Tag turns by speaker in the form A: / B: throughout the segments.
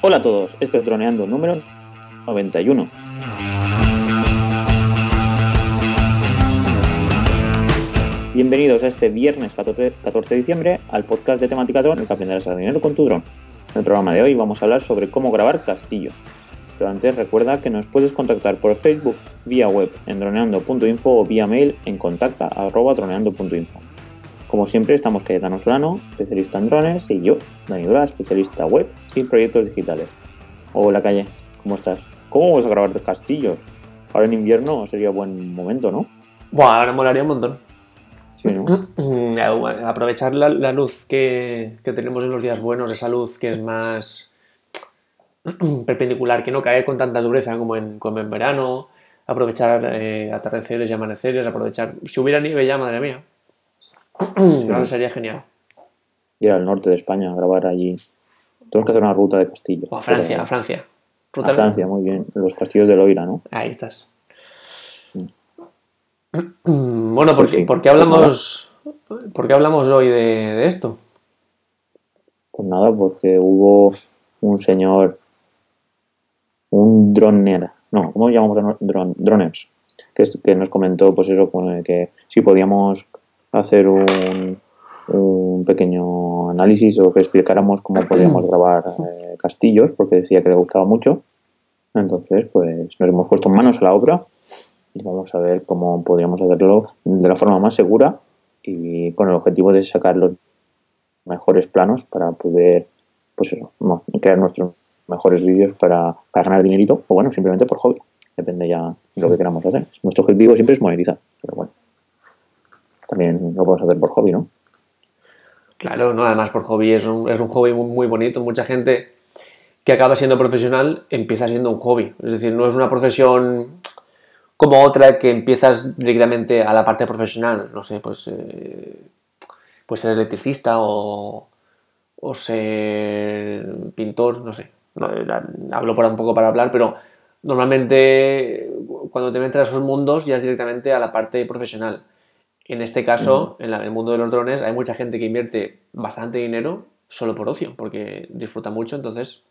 A: Hola a todos, esto es Droneando número 91. Bienvenidos a este viernes 14, 14 de diciembre al podcast de temática dron, el que aprenderás a dinero con tu dron. En el programa de hoy vamos a hablar sobre cómo grabar castillos. Pero antes recuerda que nos puedes contactar por Facebook, vía web en droneando.info o vía mail en contacta.droneando.info. Como siempre estamos Cayetano Solano, especialista en drones, y yo, Dani Dura, especialista web y proyectos digitales. Hola Calle, ¿cómo estás? ¿Cómo vas a grabar castillos? Ahora en invierno sería buen momento, ¿no?
B: Bueno, ahora molaría un montón.
A: Sí, ¿no?
B: Aprovechar la, la luz que, que tenemos en los días buenos, esa luz que es más perpendicular, que no cae con tanta dureza como en, como en verano, aprovechar eh, atardeceres y amaneceres, aprovechar... Si hubiera nieve ya, madre mía. Claro, sería genial.
A: Ir al norte de España a grabar allí. Tenemos que hacer una ruta de castillos.
B: O a Francia,
A: Pero-
B: a Francia.
A: A Francia, muy bien. Los castillos de Loira, ¿no?
B: Ahí estás. Bueno, ¿por
A: Pues
B: qué,
A: sí.
B: por qué hablamos, por qué hablamos hoy de, de esto?
A: Pues nada, porque hubo un señor, un droner, no, ¿cómo llamamos a dron- droners? Que, que nos comentó, pues eso, que si podíamos hacer un, un pequeño análisis o que explicáramos cómo podíamos grabar eh, castillos, porque decía que le gustaba mucho. Entonces, pues nos hemos puesto manos a la obra y vamos a ver cómo podríamos hacerlo de la forma más segura y con el objetivo de sacar los mejores planos para poder pues eso, no, crear nuestros mejores vídeos para, para ganar dinerito o bueno, simplemente por hobby. Depende ya de lo que queramos hacer. Nuestro objetivo siempre es monetizar, pero bueno. También lo podemos hacer por hobby, ¿no?
B: Claro, no, además por hobby es un, es un hobby muy, bonito. Mucha gente que acaba siendo profesional empieza siendo un hobby. Es decir, no es una profesión como otra que empiezas directamente a la parte profesional. No sé, pues, pues ser electricista o, o ser pintor, no sé. No, hablo por un poco para hablar, pero normalmente cuando te metes a esos mundos ya es directamente a la parte profesional. En este caso, en la- en el mundo de los drones, hay mucha gente que invierte bastante dinero solo por ocio, porque disfruta mucho, entonces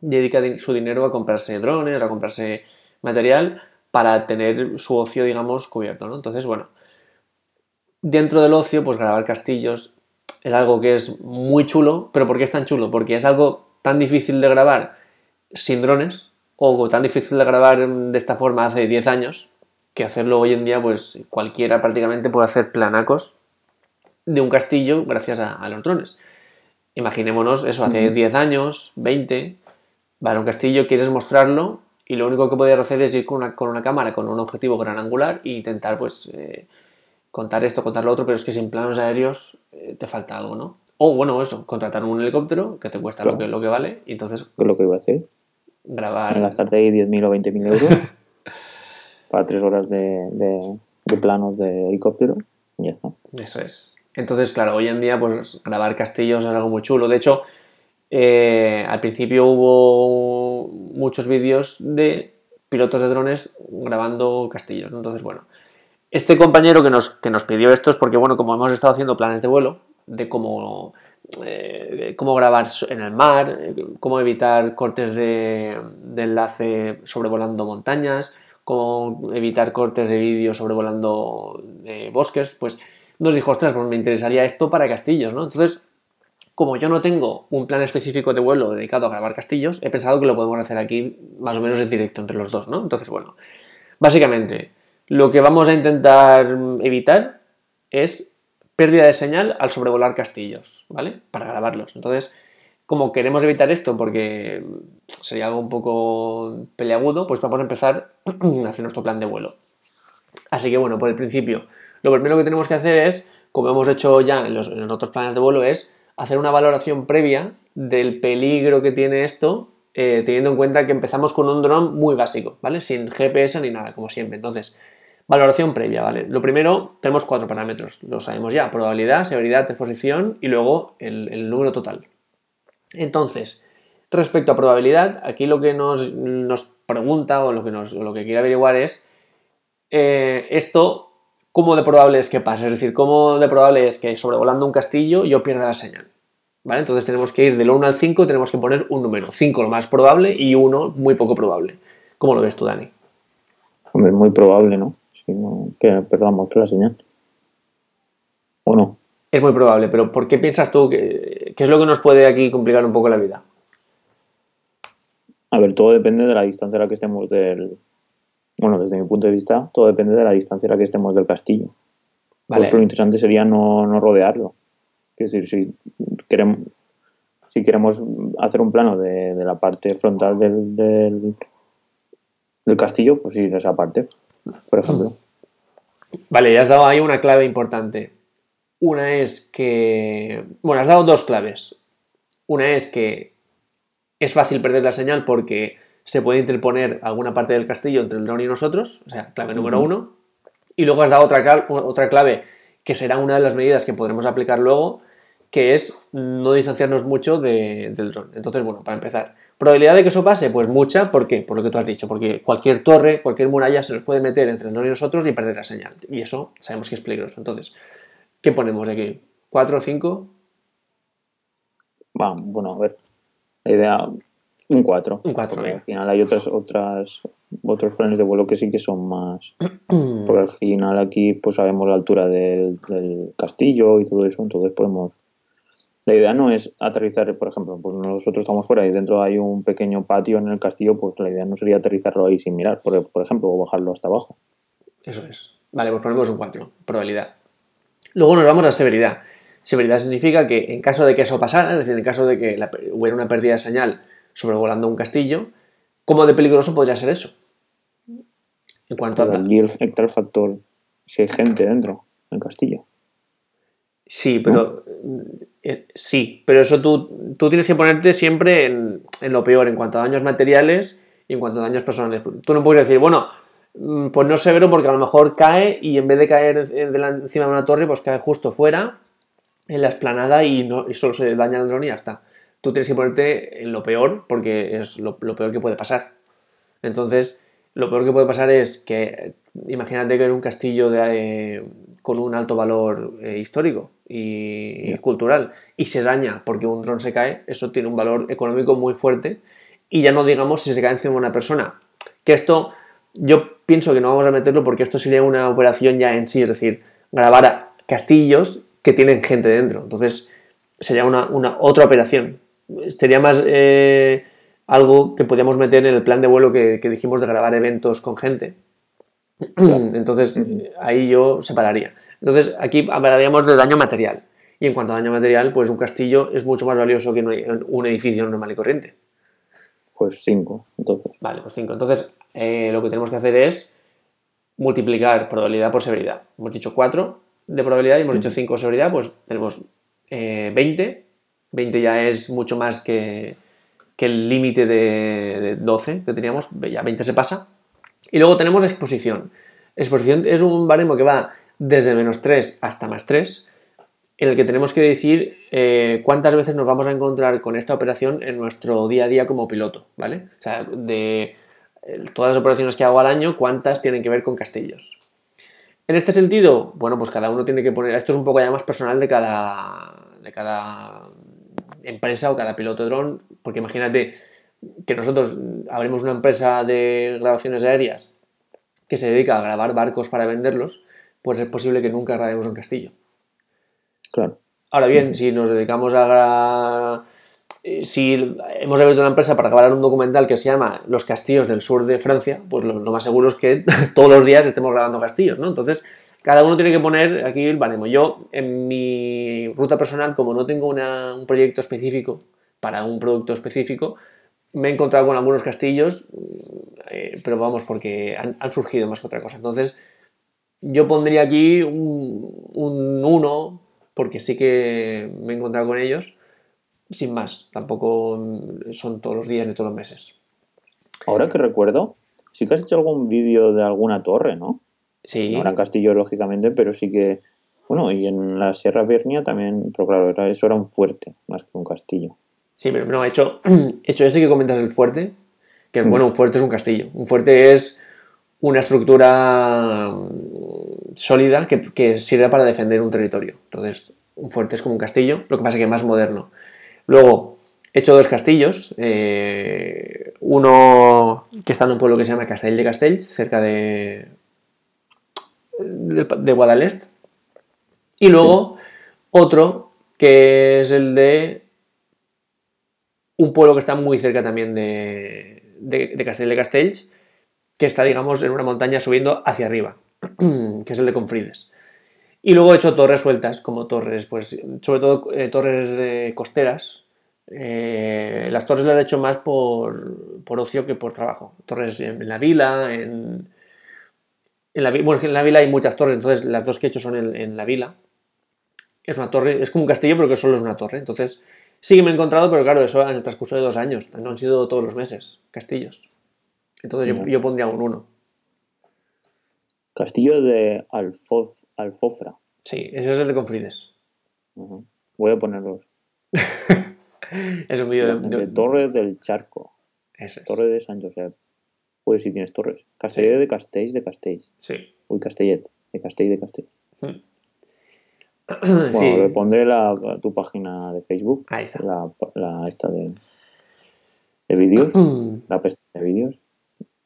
B: dedica di- su dinero a comprarse drones, a comprarse material para tener su ocio, digamos, cubierto, ¿no? Entonces, bueno, dentro del ocio, pues grabar castillos es algo que es muy chulo, pero ¿por qué es tan chulo? Porque es algo tan difícil de grabar sin drones, o tan difícil de grabar de esta forma hace 10 años, que hacerlo hoy en día, pues cualquiera prácticamente puede hacer planacos de un castillo gracias a, a los drones. Imaginémonos eso, hace
A: Ujú.
B: 10 años, 20, vas a un castillo, quieres mostrarlo y lo único que podías hacer es ir con una, con una cámara, con un objetivo gran angular e intentar pues eh, contar esto, contar lo otro, pero es que sin planos aéreos eh, te falta algo, ¿no? O bueno, eso, contratar un helicóptero que te cuesta lo, que, lo que vale y entonces
A: Que es lo que iba a decir.
B: grabar...
A: Gastarte ahí 10.000 o 20.000 euros para tres horas de, de, de planos de helicóptero y ya está.
B: Eso es. Entonces, claro, hoy en día, pues grabar castillos es algo muy chulo. De hecho, eh, al principio hubo muchos vídeos de pilotos de drones grabando castillos. Entonces, bueno, este compañero que nos, que nos pidió esto es porque, bueno, como hemos estado haciendo planes de vuelo, de cómo, eh, cómo grabar en el mar, eh, cómo evitar cortes de enlace sobrevolando montañas, evitar cortes de vídeo sobrevolando eh, bosques, pues nos dijo, ostras, pues me interesaría esto para castillos, ¿no? Entonces, como yo no tengo un plan específico de vuelo dedicado a grabar castillos, he pensado que lo podemos hacer aquí más o menos en directo entre los dos, ¿no? Entonces, bueno, básicamente, lo que vamos a intentar evitar es pérdida de señal al sobrevolar castillos, ¿vale? Para grabarlos. Entonces, como queremos evitar esto porque sería algo un poco peleagudo, pues vamos a empezar a hacer nuestro plan de vuelo. Así que bueno, por el principio, lo primero que tenemos que hacer es, como hemos hecho ya en los, otros planes de vuelo, es hacer una valoración previa del peligro que tiene esto, eh, teniendo en cuenta que empezamos con un dron muy básico, ¿vale? Sin GPS ni nada, como siempre. Entonces, valoración previa, ¿vale? Lo primero, tenemos cuatro parámetros, lo sabemos ya, probabilidad, severidad, exposición y luego el número total. Entonces, respecto a probabilidad, aquí lo que nos, pregunta o lo que, nos, quiere averiguar es eh, esto, ¿cómo de probable es que pase? Es decir, ¿cómo de probable es que sobrevolando un castillo yo pierda la señal? ¿Vale? Entonces tenemos que ir del 1 al 5, tenemos que poner un número. 5 lo más probable y 1 muy poco probable. ¿Cómo lo ves tú, Dani?
A: Hombre, muy probable, ¿no? Si no, que perdamos la señal.
B: Es muy probable, pero ¿por qué piensas tú que qué es lo que nos puede aquí complicar un poco la vida?
A: A ver, todo depende de la distancia a la que estemos del. Bueno, desde mi punto de vista, todo depende de la distancia a la que estemos del castillo.
B: Vale.
A: Pues lo interesante sería no, no rodearlo. Es decir, si queremos, si queremos hacer un plano de, de la parte frontal del, del, del castillo, pues ir a esa parte, por ejemplo.
B: Vale, ya has dado ahí una clave importante. Una es que. Bueno, has dado dos claves. Una es que es fácil perder la señal porque se puede interponer alguna parte del castillo entre el dron y nosotros, o sea, clave número uno. Y luego has dado otra, cla- otra clave que será una de las medidas que podremos aplicar luego, que es no distanciarnos mucho de- del dron. Entonces, bueno, para empezar, probabilidad de que eso pase, pues mucha, ¿por qué? Por lo que tú has dicho, porque cualquier torre, cualquier muralla se nos puede meter entre el dron y nosotros y perder la señal. Y eso sabemos que es peligroso. Entonces, ¿qué ponemos aquí? ¿4 o 5?
A: Va, bueno, a ver. La idea, un 4.
B: Un 4,
A: Al final hay otras, otras, otros planes de vuelo que sí que son más. Porque al final aquí pues sabemos la altura del, del castillo y todo eso, entonces podemos. La idea no es aterrizar, por ejemplo, pues nosotros estamos fuera y dentro hay un pequeño patio en el castillo, pues la idea no sería aterrizarlo ahí sin mirar, por, por ejemplo, o bajarlo hasta abajo.
B: Eso es. Vale, pues ponemos un 4, probabilidad. Luego nos vamos a severidad. Severidad significa que en caso de que eso pasara, es decir, en caso de que la- hubiera una pérdida de señal sobrevolando un castillo, ¿cómo de peligroso podría ser eso? En cuanto a...
A: Pero allí el, factor si hay gente dentro del castillo.
B: Sí, pero... eh, sí, pero eso tú, tú tienes que ponerte siempre en, en lo peor, en cuanto a daños materiales y en cuanto a daños personales. Tú no puedes decir, bueno, pues no severo porque a lo mejor cae y en vez de caer encima de una torre, pues cae justo fuera, en la esplanada y, no, y solo se daña el dron y ya está. Tú tienes que ponerte en lo peor porque es lo, lo peor que puede pasar. Entonces, lo peor que puede pasar es que, imagínate que en un castillo de, eh, con un alto valor eh, histórico y, y cultural y se daña porque un dron se cae, eso tiene un valor económico muy fuerte y ya no digamos si se cae encima de una persona. Que esto, yo pienso que no vamos a meterlo porque esto sería una operación ya en sí, es decir, grabar a castillos que tienen gente dentro. Entonces, sería una, una otra operación. Sería más eh, algo que podíamos meter en el plan de vuelo que, que dijimos de grabar eventos con gente. Entonces, ahí yo separaría. Entonces, aquí hablaríamos de daño material. Y en cuanto a daño material, pues un castillo es mucho más valioso que un- un edificio normal y corriente.
A: Pues 5, entonces.
B: Vale, pues 5. Entonces, eh, lo que tenemos que hacer es multiplicar probabilidad por severidad. Hemos dicho 4 de probabilidad y hemos dicho 5 de severidad, pues tenemos eh, 20. 20 ya es mucho más que, que el límite de, de 12 que teníamos, ya 20 se pasa. Y luego tenemos exposición. Exposición es un baremo que va desde menos 3 hasta más 3, en el que tenemos que decir eh, cuántas veces nos vamos a encontrar con esta operación en nuestro día a día como piloto, ¿vale? O sea, de todas las operaciones que hago al año, cuántas tienen que ver con castillos. En este sentido, bueno, pues cada uno tiene que poner, esto es un poco ya más personal de cada, de cada empresa o cada piloto de dron, porque imagínate que nosotros abrimos una empresa de grabaciones aéreas que se dedica a grabar barcos para venderlos, pues es posible que nunca grabemos un castillo.
A: Claro.
B: Ahora bien, si nos dedicamos a... eh, Si hemos abierto una empresa para grabar un documental que se llama Los castillos del sur de Francia, pues lo, más seguro es que todos los días estemos grabando castillos, ¿no? Entonces, cada uno tiene que poner aquí el baremo. Yo, en mi ruta personal, como no tengo un proyecto específico para un producto específico, me he encontrado con algunos castillos, eh, pero vamos, porque han, han surgido más que otra cosa. Entonces, yo pondría aquí un 1, porque sí que me he encontrado con ellos, sin más. Tampoco son todos los días ni todos los meses.
A: Ahora que recuerdo, sí que has hecho algún vídeo de alguna torre, ¿no?
B: Sí,
A: No eran castillos, lógicamente, pero sí que. Bueno, y en la Sierra Bernia también, pero claro, era- eso era un fuerte más que un castillo.
B: sí, pero no, he hecho, he hecho ese que comentas el fuerte, que
A: Mm.
B: bueno, un fuerte es un castillo. Un fuerte es una estructura sólida que, que sirve para defender un territorio. Entonces, un fuerte es como un castillo, lo que pasa que más moderno. Luego, he hecho dos castillos. eh, uno que está en un pueblo que se llama Castell de Castells, cerca de, de, de Guadalest. Y luego otro que es el de un pueblo que está muy cerca también de, de, de Castell de Castells, que está, digamos, en una montaña subiendo hacia arriba, que es el de Confrides. Y luego he hecho torres sueltas, como torres, pues sobre todo eh, torres eh, costeras. Eh, las torres las he hecho más por, por ocio que por trabajo. Torres en, en la vila, en, en la, bueno, es que en la vila hay muchas torres, entonces las dos que he hecho son en, en la vila. Es una torre, es como un castillo, pero que solo es una torre. Entonces, sí que me he encontrado, pero claro, eso en el transcurso de dos años. No han sido todos los meses castillos. Entonces yo, yo pondría un 1.
A: Castillo de Alfoz, Alfofra.
B: Sí, ese es el de Confrides.
A: Voy a ponerlos.
B: Es un vídeo de,
A: De
B: de-
A: Torre del Charco.
B: Eso es.
A: Torre de San Josep. Pues si tienes torres. Castellet de Castells de Castells.
B: Sí.
A: Uy, Castellet. De Castell de Castell.
B: Mm.
A: Bueno,
B: Sí,
A: le pondré la, tu página de Facebook.
B: ahí está.
A: La, la esta de, de vídeos. la pestaña de vídeos.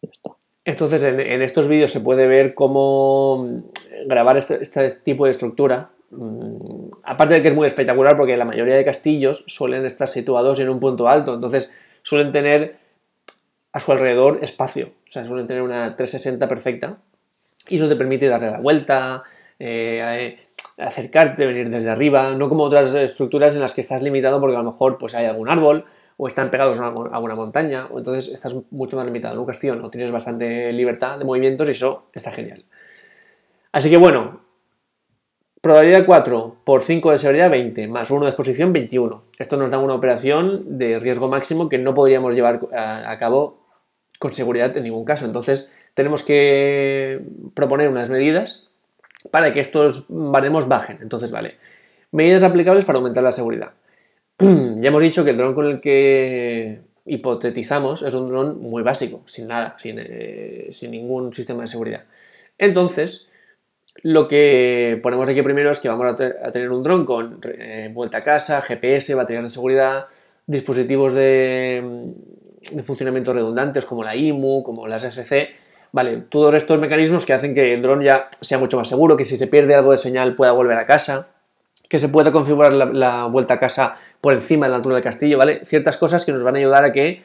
A: Ya está.
B: Entonces, en, estos vídeos se puede ver cómo mm, grabar este, este tipo de estructura. Mm, Aparte de que es muy espectacular porque la mayoría de castillos suelen estar situados en un punto alto, entonces suelen tener a su alrededor espacio, o sea, suelen tener una 360 perfecta y eso te permite darle la vuelta, eh, eh, acercarte, venir desde arriba, no como otras estructuras en las que estás limitado porque a lo mejor pues, hay algún árbol o están pegados a una, montaña, o entonces estás mucho más limitado. En un castillo no tienes bastante libertad de movimientos y eso está genial. Así que bueno, probabilidad 4 por 5 de severidad 20, más 1 de exposición 21. Esto nos da una operación de riesgo máximo que no podríamos llevar a cabo con seguridad en ningún caso. Entonces tenemos que proponer unas medidas para que estos baremos bajen. Entonces, vale. Medidas aplicables para aumentar la seguridad. ya hemos dicho que el dron con el que hipotetizamos es un dron muy básico, sin nada, sin, eh, ningún sistema de seguridad. Entonces, lo que ponemos aquí primero es que vamos a, te- a tener un dron con eh, vuelta a casa, GPS, baterías de seguridad, dispositivos de, de funcionamiento redundantes como la IMU, como las SC. Vale, todos estos mecanismos que hacen que el dron ya sea mucho más seguro, que si se pierde algo de señal pueda volver a casa, que se pueda configurar la vuelta a casa por encima de la altura del castillo, ¿vale? Ciertas cosas que nos van a ayudar a que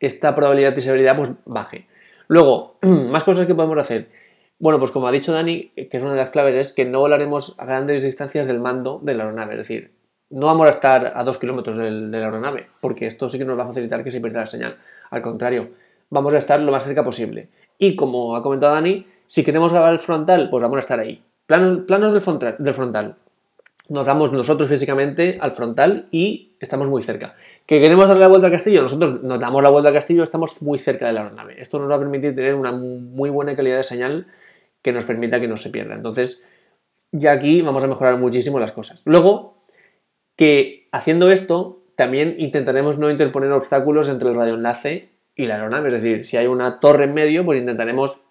B: esta probabilidad de severidad pues baje. Luego, más cosas que podemos hacer. Bueno, pues como ha dicho Dani, que es una de las claves, es que no volaremos a grandes distancias del mando de la aeronave. Es decir, no vamos a estar a dos kilómetros del- de la aeronave, porque esto sí que nos va a facilitar que se pierda la señal. Al contrario, vamos a estar lo más cerca posible. Y como ha comentado Dani, si queremos grabar el frontal, pues vamos a estar ahí. Planos, planos del, frontal, del frontal. Nos damos nosotros físicamente al frontal y estamos muy cerca. ¿Que queremos darle la vuelta al castillo? Nosotros nos damos la vuelta al castillo, estamos muy cerca de la aeronave. Esto nos va a permitir tener una muy buena calidad de señal que nos permita que no se pierda. Entonces, ya aquí vamos a mejorar muchísimo las cosas. Luego, que haciendo esto, también intentaremos no interponer obstáculos entre el radioenlace y la aeronave. Es decir, si hay una torre en medio, pues intentaremos,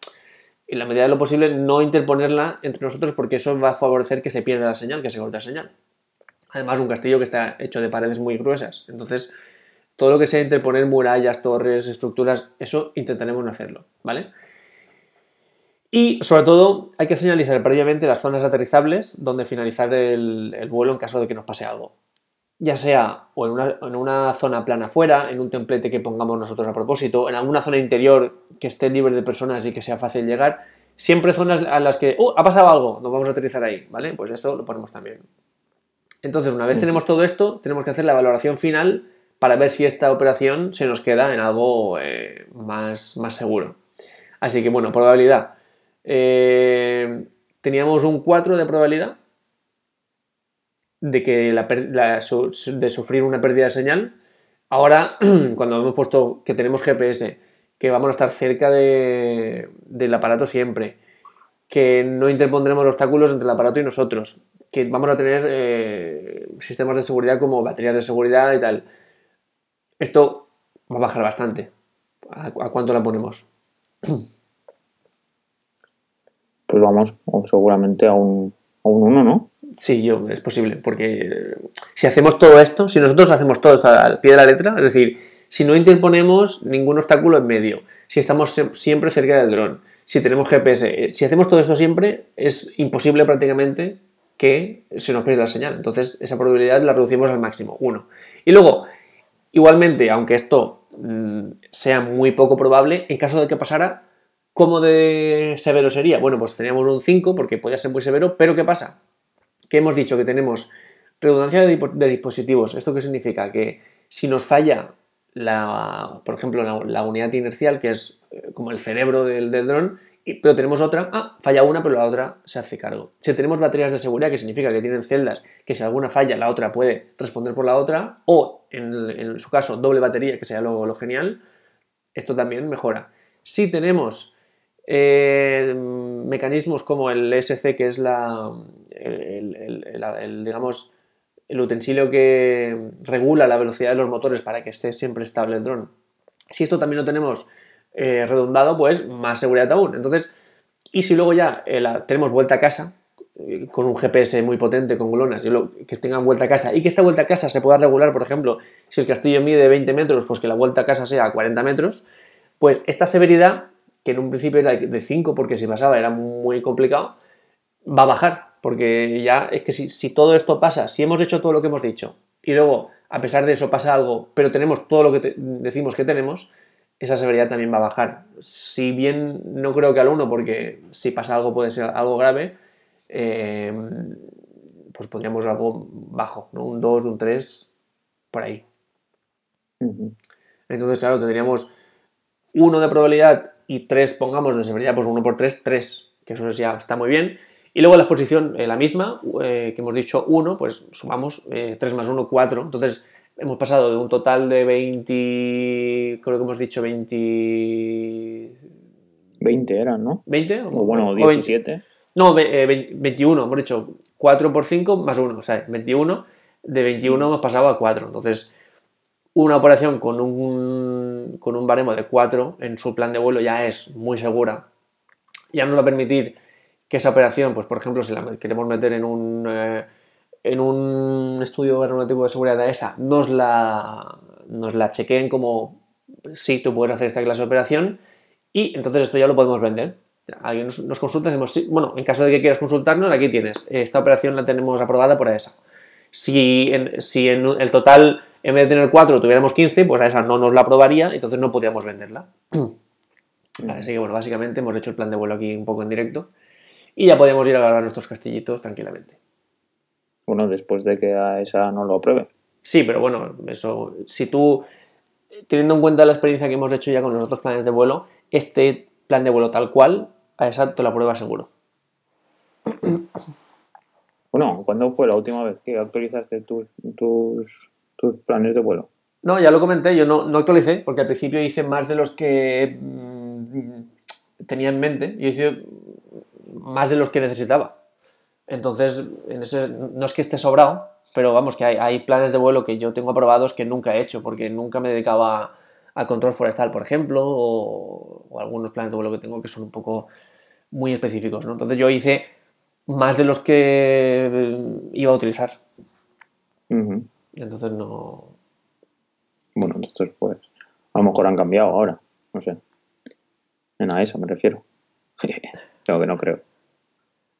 B: en la medida de lo posible, no interponerla entre nosotros porque eso va a favorecer que se pierda la señal, que se corte la señal. Además, un castillo que está hecho de paredes muy gruesas. Entonces, todo lo que sea interponer murallas, torres, estructuras, eso intentaremos no hacerlo, ¿vale? Y sobre todo hay que señalizar previamente las zonas aterrizables donde finalizar el, el vuelo en caso de que nos pase algo. Ya sea o en una, en una zona plana fuera, en un templete que pongamos nosotros a propósito, en alguna zona interior que esté libre de personas y que sea fácil llegar. Siempre zonas a las que, ¡uh! Ha pasado algo, nos vamos a aterrizar ahí, ¿vale? Pues esto lo ponemos también. Entonces, una vez tenemos todo esto, tenemos que hacer la valoración final para ver si esta operación se nos queda en algo eh, más, más seguro. Así que, bueno, probabilidad. Eh, teníamos un 4 de probabilidad de, que la, la- de sufrir una pérdida de señal. Ahora, cuando hemos puesto que tenemos GPS, que vamos a estar cerca de- del aparato siempre, que no interpondremos obstáculos entre el aparato y nosotros, que vamos a tener eh, sistemas de seguridad como baterías de seguridad y tal. Esto va a bajar bastante. ¿A, a cuánto la ponemos?
A: Pues vamos seguramente a un, O un 1, ¿no?
B: Sí, yo, es posible, porque eh, si hacemos todo esto, si nosotros hacemos todo esto al pie de la letra, es decir, si no interponemos ningún obstáculo en medio, si estamos siempre cerca del dron, si tenemos GPS, eh, si hacemos todo esto siempre, es imposible prácticamente que se nos pierda la señal. Entonces, esa probabilidad la reducimos al máximo, uno. Y luego, igualmente, aunque esto mm, sea muy poco probable, en caso de que pasara, ¿cómo de severo sería? Bueno, pues teníamos un 5 porque podía ser muy severo, pero ¿qué pasa? Que hemos dicho que tenemos redundancia de, dispositivos. ¿Esto qué significa? Que si nos falla la, por ejemplo, la, unidad inercial, que es eh, como el cerebro del, dron, pero tenemos otra, ah, falla una, pero la otra se hace cargo. Si tenemos baterías de seguridad, que significa que tienen celdas, que si alguna falla, la otra puede responder por la otra, o en, su caso, doble batería, que sea lo, genial, esto también mejora. Si tenemos eh, mecanismos como el SC, que es la, el, digamos, el utensilio que regula la velocidad de los motores para que esté siempre estable el dron. Si esto también lo tenemos eh, redundado, pues más seguridad aún. Entonces, y si luego ya eh, tenemos vuelta a casa, eh, con un GPS muy potente, con glonas, que tengan vuelta a casa, y que esta vuelta a casa se pueda regular, por ejemplo, si el castillo mide 20 metros, pues que la vuelta a casa sea 40 metros, pues esta severidad, que en un principio era de 5, porque si pasaba era muy complicado, va a bajar, porque ya es que si, todo esto pasa, si hemos hecho todo lo que hemos dicho y luego, a pesar de eso, pasa algo, pero tenemos todo lo que decimos que tenemos, esa severidad también va a bajar. Si bien no creo que al 1, porque si pasa algo puede ser algo grave, eh, pues pondríamos algo bajo, ¿no? un 2, un 3, por ahí. Entonces, claro, tendríamos 1 de probabilidad y 3, pongamos, de severidad, pues 1 por 3, 3, que eso ya está muy bien. Y luego la exposición, eh, la misma, eh, que hemos dicho 1, pues sumamos 3 eh, más 1, 4. Entonces hemos pasado de un total de 20, creo que hemos dicho 20...
A: 20 eran, ¿no?
B: ¿20?
A: O, bueno, 17.
B: no, 21, hemos dicho 4 por 5 más 1, o sea, 21. De 21 hemos pasado a 4. Entonces, una operación con un, con un baremo de 4 en su plan de vuelo ya es muy segura. Ya nos va a permitir que esa operación, pues por ejemplo, si la queremos meter en un, eh, en un estudio aeronáutico de seguridad de ESA, nos la, nos la chequeen como sí, tú puedes hacer esta clase de operación y entonces esto ya lo podemos vender. Alguien nos, consulta y decimos, bueno, en caso de que quieras consultarnos, aquí tienes, esta operación la tenemos aprobada por ESA. Si en, si en el total, en vez de tener 4, tuviéramos 15, pues a esa no nos la aprobaría, entonces no podríamos venderla. Así que bueno, básicamente hemos hecho el plan de vuelo aquí un poco en directo y ya podemos ir a grabar nuestros castillitos tranquilamente.
A: Bueno, después de que a esa no lo apruebe.
B: Sí, pero bueno, eso, si tú, teniendo en cuenta la experiencia que hemos hecho ya con los otros planes de vuelo, este plan de vuelo tal cual, a esa te lo aprueba seguro.
A: Bueno, ¿cuándo fue la última vez que actualizaste tus, planes de vuelo?
B: No, ya lo comenté, yo no, no, actualicé, porque al principio hice más de los que mm, tenía en mente. Yo hice más de los que necesitaba. Entonces, en ese, no es que esté sobrado, pero vamos, que hay, planes de vuelo que yo tengo aprobados que nunca he hecho, porque nunca me dedicaba al control forestal, por ejemplo, o, algunos planes de vuelo que tengo que son un poco muy específicos. Entonces yo hice más de los que eh, iba a utilizar. Entonces no...
A: Bueno, entonces pues a lo mejor han cambiado ahora, no sé. En a esa me refiero. Creo que no creo.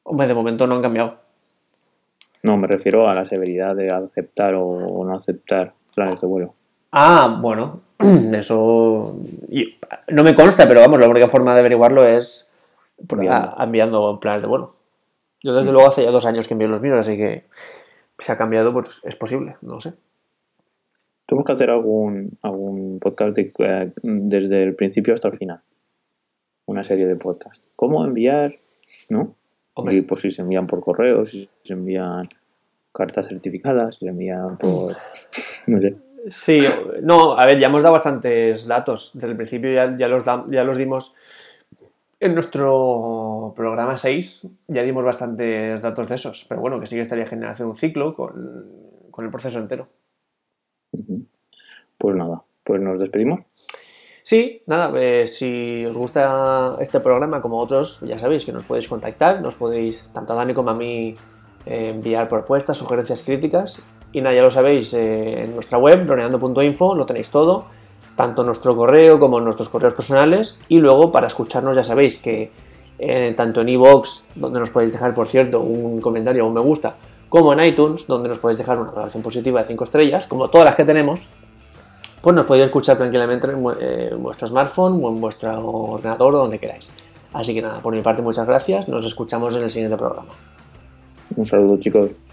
B: Hombre, de momento no han cambiado.
A: No, me refiero a la severidad de aceptar o no aceptar planes de vuelo.
B: Ah, bueno, eso no me consta, pero vamos, la única forma de averiguarlo es enviando planes de vuelo. Yo desde luego hace ya dos años que envío los míos, así que si ha cambiado, pues es posible, no lo sé.
A: Tenemos que hacer algún, algún podcast eh, desde el principio hasta el final una serie de podcasts. ¿Cómo enviar? ¿No? Y pues si se envían por correo, si se envían cartas certificadas, si se envían por... no sé.
B: Sí, no, a ver, ya hemos dado bastantes datos. Desde el principio ya, ya, los, ya los dimos en nuestro programa 6, ya dimos bastantes datos de esos. Pero bueno, que sí que estaría genial hacer un ciclo con, con el proceso entero.
A: Pues nada, pues nos despedimos.
B: Sí, nada, eh, si os gusta este programa como otros, ya sabéis que nos podéis contactar, nos podéis, tanto a Dani como a mí, eh, enviar propuestas, sugerencias, críticas. Y nada, ya lo sabéis, eh, en nuestra web, droneando.info, lo tenéis todo, tanto nuestro correo como nuestros correos personales. Y luego, para escucharnos, ya sabéis que eh, tanto en iVoox, donde nos podéis dejar, por cierto, un comentario o un me gusta, como en iTunes, donde nos podéis dejar una valoración positiva de 5 estrellas, como todas las que tenemos, pues nos podéis escuchar tranquilamente en vuestro smartphone o en vuestro ordenador o donde queráis. Así que nada, por mi parte muchas gracias, nos escuchamos en el siguiente programa.
A: Un saludo chicos.